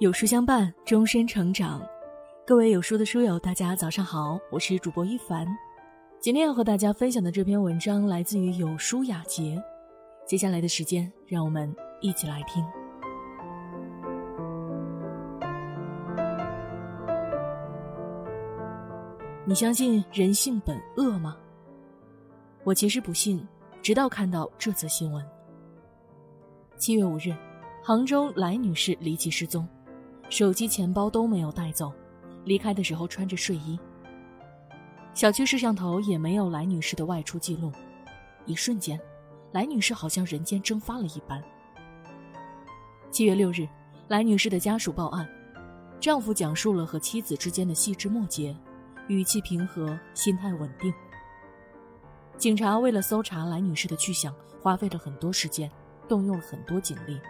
有书相伴，终身成长。各位有书的书友，大家早上好，我是主播一凡。今天要和大家分享的这篇文章来自于有书雅洁。接下来的时间，让我们一起来听。你相信人性本恶吗？我其实不信，直到看到这则新闻。七月五日，杭州来女士离奇失踪。手机、钱包都没有带走，离开的时候穿着睡衣。小区摄像头也没有来女士的外出记录。一瞬间，来女士好像人间蒸发了一般。七月六日，来女士的家属报案，丈夫讲述了和妻子之间的细枝末节，语气平和，心态稳定。警察为了搜查来女士的去向，花费了很多时间，动用了很多警力，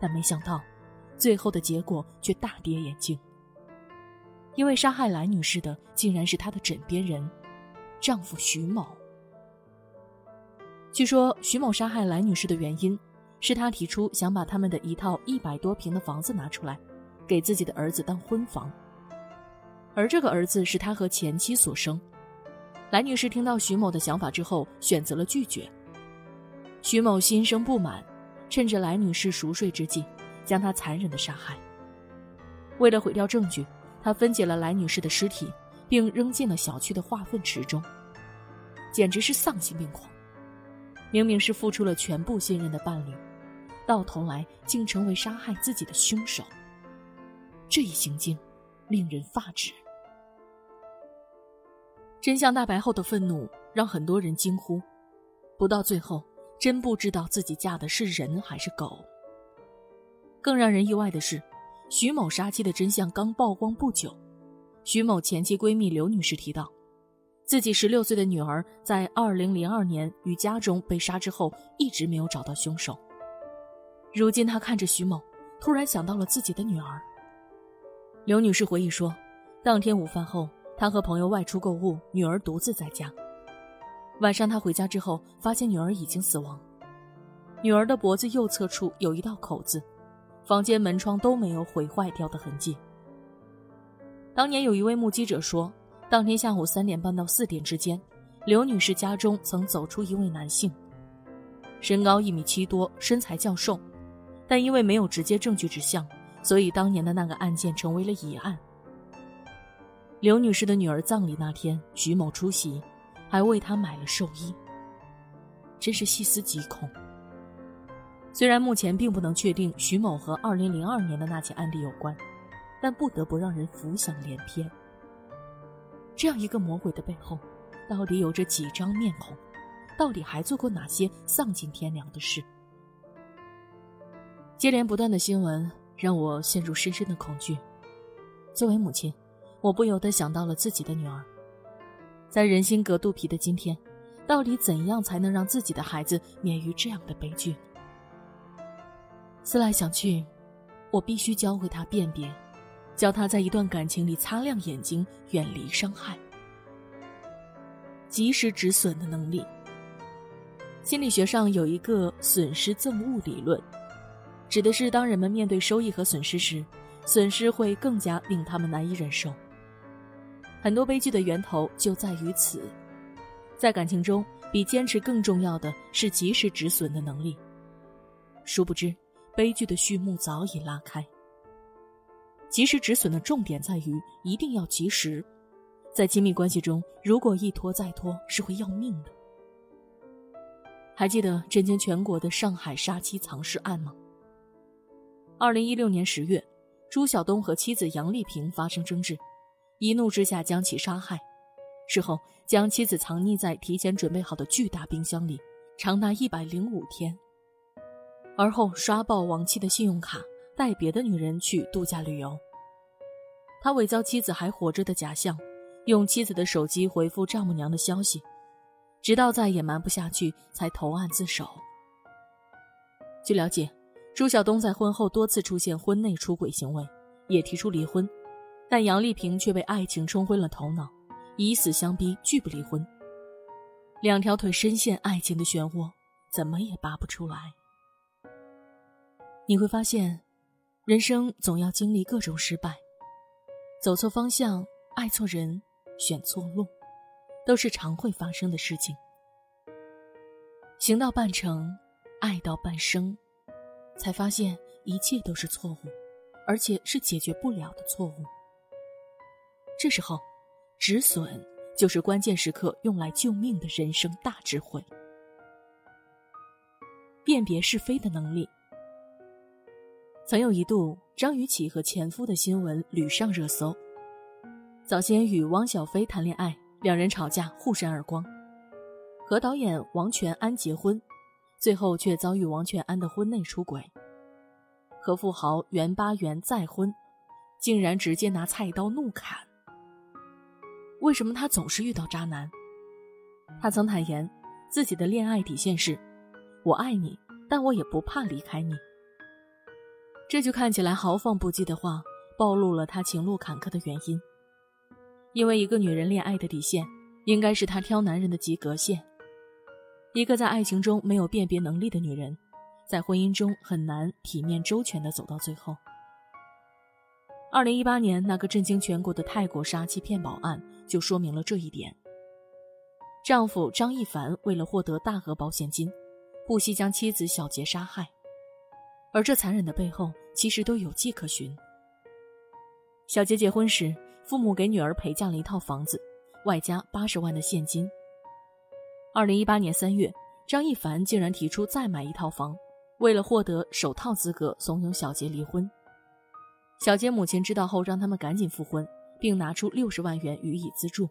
但没想到。最后的结果却大跌眼镜，因为杀害来女士的竟然是她的枕边人，丈夫徐某。据说徐某杀害来女士的原因，是他提出想把他们的一套一百多平的房子拿出来，给自己的儿子当婚房，而这个儿子是他和前妻所生。来女士听到徐某的想法之后，选择了拒绝。徐某心生不满，趁着来女士熟睡之际。将她残忍的杀害。为了毁掉证据，他分解了来女士的尸体，并扔进了小区的化粪池中，简直是丧心病狂。明明是付出了全部信任的伴侣，到头来竟成为杀害自己的凶手。这一行径，令人发指。真相大白后的愤怒，让很多人惊呼：不到最后，真不知道自己嫁的是人还是狗。更让人意外的是，徐某杀妻的真相刚曝光不久，徐某前妻闺蜜刘女士提到，自己十六岁的女儿在二零零二年与家中被杀之后，一直没有找到凶手。如今她看着徐某，突然想到了自己的女儿。刘女士回忆说，当天午饭后，她和朋友外出购物，女儿独自在家。晚上她回家之后，发现女儿已经死亡，女儿的脖子右侧处有一道口子。房间门窗都没有毁坏掉的痕迹。当年有一位目击者说，当天下午三点半到四点之间，刘女士家中曾走出一位男性，身高一米七多，身材较瘦，但因为没有直接证据指向，所以当年的那个案件成为了疑案。刘女士的女儿葬礼那天，徐某出席，还为她买了寿衣。真是细思极恐。虽然目前并不能确定徐某和2002年的那起案例有关，但不得不让人浮想联翩。这样一个魔鬼的背后，到底有着几张面孔？到底还做过哪些丧尽天良的事？接连不断的新闻让我陷入深深的恐惧。作为母亲，我不由得想到了自己的女儿。在人心隔肚皮的今天，到底怎样才能让自己的孩子免于这样的悲剧？思来想去，我必须教会他辨别，教他在一段感情里擦亮眼睛，远离伤害，及时止损的能力。心理学上有一个损失憎恶理论，指的是当人们面对收益和损失时，损失会更加令他们难以忍受。很多悲剧的源头就在于此，在感情中，比坚持更重要的是及时止损的能力。殊不知。悲剧的序幕早已拉开。及时止损的重点在于一定要及时，在亲密关系中，如果一拖再拖是会要命的。还记得震惊全国的上海杀妻藏尸案吗？二零一六年十月，朱晓东和妻子杨丽萍发生争执，一怒之下将其杀害，事后将妻子藏匿在提前准备好的巨大冰箱里，长达一百零五天。而后刷爆亡妻的信用卡，带别的女人去度假旅游。他伪造妻子还活着的假象，用妻子的手机回复丈母娘的消息，直到再也瞒不下去，才投案自首。据了解，朱晓东在婚后多次出现婚内出轨行为，也提出离婚，但杨丽萍却被爱情冲昏了头脑，以死相逼，拒不离婚。两条腿深陷爱情的漩涡，怎么也拔不出来。你会发现，人生总要经历各种失败，走错方向、爱错人、选错路，都是常会发生的事情。行到半程，爱到半生，才发现一切都是错误，而且是解决不了的错误。这时候，止损就是关键时刻用来救命的人生大智慧。辨别是非的能力。曾有一度，张雨绮和前夫的新闻屡上热搜。早先与汪小菲谈恋爱，两人吵架互扇耳光；和导演王全安结婚，最后却遭遇王全安的婚内出轨；和富豪袁巴元再婚，竟然直接拿菜刀怒砍。为什么他总是遇到渣男？他曾坦言，自己的恋爱底线是：我爱你，但我也不怕离开你。这句看起来豪放不羁的话，暴露了他情路坎坷的原因。因为一个女人恋爱的底线，应该是她挑男人的及格线。一个在爱情中没有辨别能力的女人，在婚姻中很难体面周全地走到最后。二零一八年那个震惊全国的泰国杀妻骗保案，就说明了这一点。丈夫张一凡为了获得大额保险金，不惜将妻子小杰杀害。而这残忍的背后，其实都有迹可循。小杰结婚时，父母给女儿陪嫁了一套房子，外加八十万的现金。二零一八年三月，张一凡竟然提出再买一套房，为了获得首套资格，怂恿小杰离婚。小杰母亲知道后，让他们赶紧复婚，并拿出六十万元予以资助。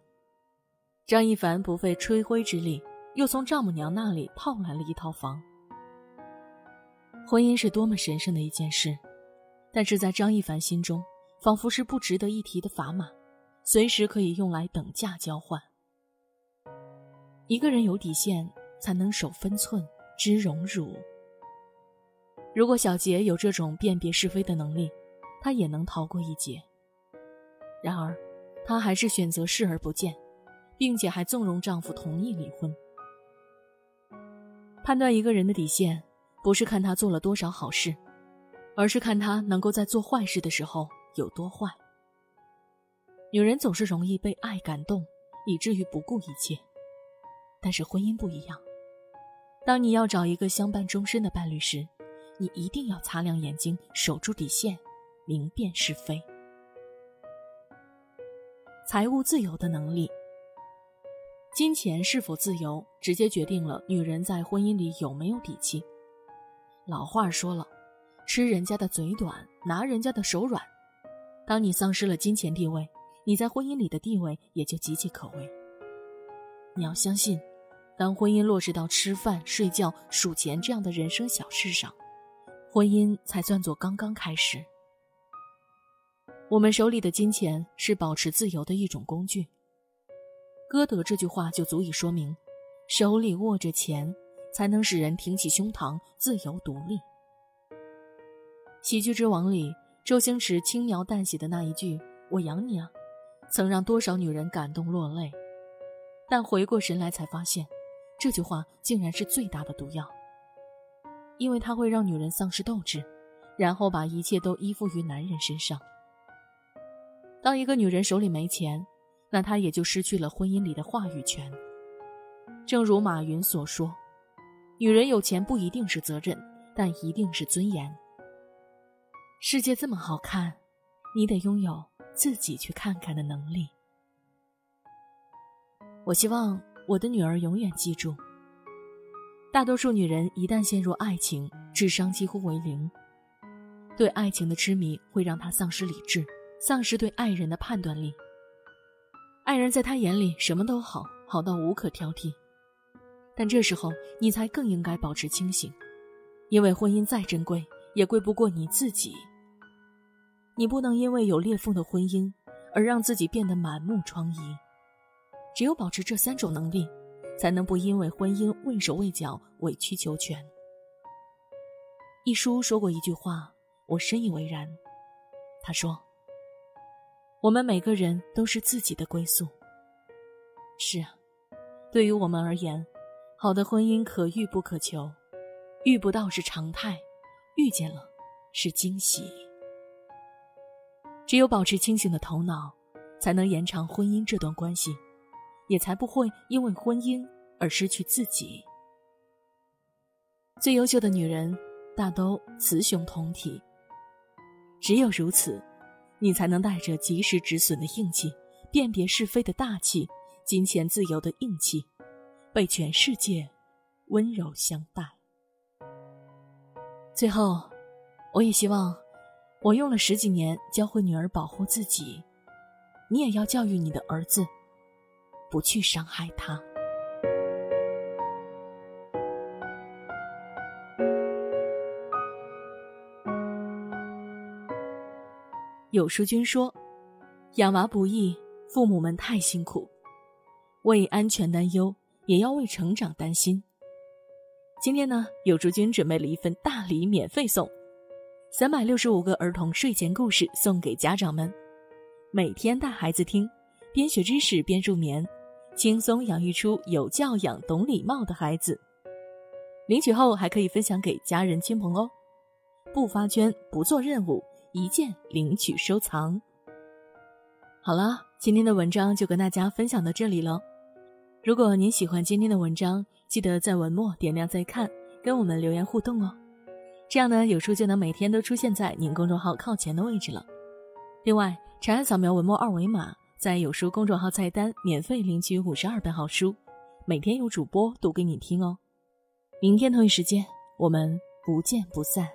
张一凡不费吹灰之力，又从丈母娘那里套来了一套房。婚姻是多么神圣的一件事，但是在张一凡心中，仿佛是不值得一提的砝码，随时可以用来等价交换。一个人有底线，才能守分寸、知荣辱。如果小杰有这种辨别是非的能力，他也能逃过一劫。然而，她还是选择视而不见，并且还纵容丈夫同意离婚。判断一个人的底线。不是看他做了多少好事，而是看他能够在做坏事的时候有多坏。女人总是容易被爱感动，以至于不顾一切。但是婚姻不一样，当你要找一个相伴终身的伴侣时，你一定要擦亮眼睛，守住底线，明辨是非。财务自由的能力，金钱是否自由，直接决定了女人在婚姻里有没有底气。老话说了，吃人家的嘴短，拿人家的手软。当你丧失了金钱地位，你在婚姻里的地位也就岌岌可危。你要相信，当婚姻落实到吃饭、睡觉、数钱这样的人生小事上，婚姻才算作刚刚开始。我们手里的金钱是保持自由的一种工具。歌德这句话就足以说明，手里握着钱。才能使人挺起胸膛，自由独立。喜剧之王里，周星驰轻描淡写的那一句“我养你啊”，曾让多少女人感动落泪。但回过神来，才发现，这句话竟然是最大的毒药，因为它会让女人丧失斗志，然后把一切都依附于男人身上。当一个女人手里没钱，那她也就失去了婚姻里的话语权。正如马云所说。女人有钱不一定是责任，但一定是尊严。世界这么好看，你得拥有自己去看看的能力。我希望我的女儿永远记住：大多数女人一旦陷入爱情，智商几乎为零。对爱情的痴迷会让她丧失理智，丧失对爱人的判断力。爱人在她眼里什么都好，好到无可挑剔。但这时候，你才更应该保持清醒，因为婚姻再珍贵，也贵不过你自己。你不能因为有裂缝的婚姻，而让自己变得满目疮痍。只有保持这三种能力，才能不因为婚姻畏手畏脚、委曲求全。一书说过一句话，我深以为然。他说：“我们每个人都是自己的归宿。”是啊，对于我们而言。好的婚姻可遇不可求，遇不到是常态，遇见了是惊喜。只有保持清醒的头脑，才能延长婚姻这段关系，也才不会因为婚姻而失去自己。最优秀的女人，大都雌雄同体。只有如此，你才能带着及时止损的硬气，辨别是非的大气，金钱自由的硬气，被全世界温柔相待。最后，我也希望，我用了十几年教会女儿保护自己，你也要教育你的儿子，不去伤害他。有书君说：“养娃不易，父母们太辛苦，为安全担忧，也要为成长担心。”今天呢，有书君准备了一份大礼，免费送，三百六十五个儿童睡前故事送给家长们，每天带孩子听，边学知识边入眠，轻松养育出有教养、懂礼貌的孩子。领取后还可以分享给家人亲朋哦，不发圈，不做任务。一键领取收藏。好了，今天的文章就跟大家分享到这里了。如果您喜欢今天的文章，记得在文末点亮再看，跟我们留言互动哦。这样呢，有书就能每天都出现在您公众号靠前的位置了。另外，长按扫描文末二维码，在有书公众号菜单免费领取五十二本好书，每天有主播读给你听哦。明天同一时间，我们不见不散。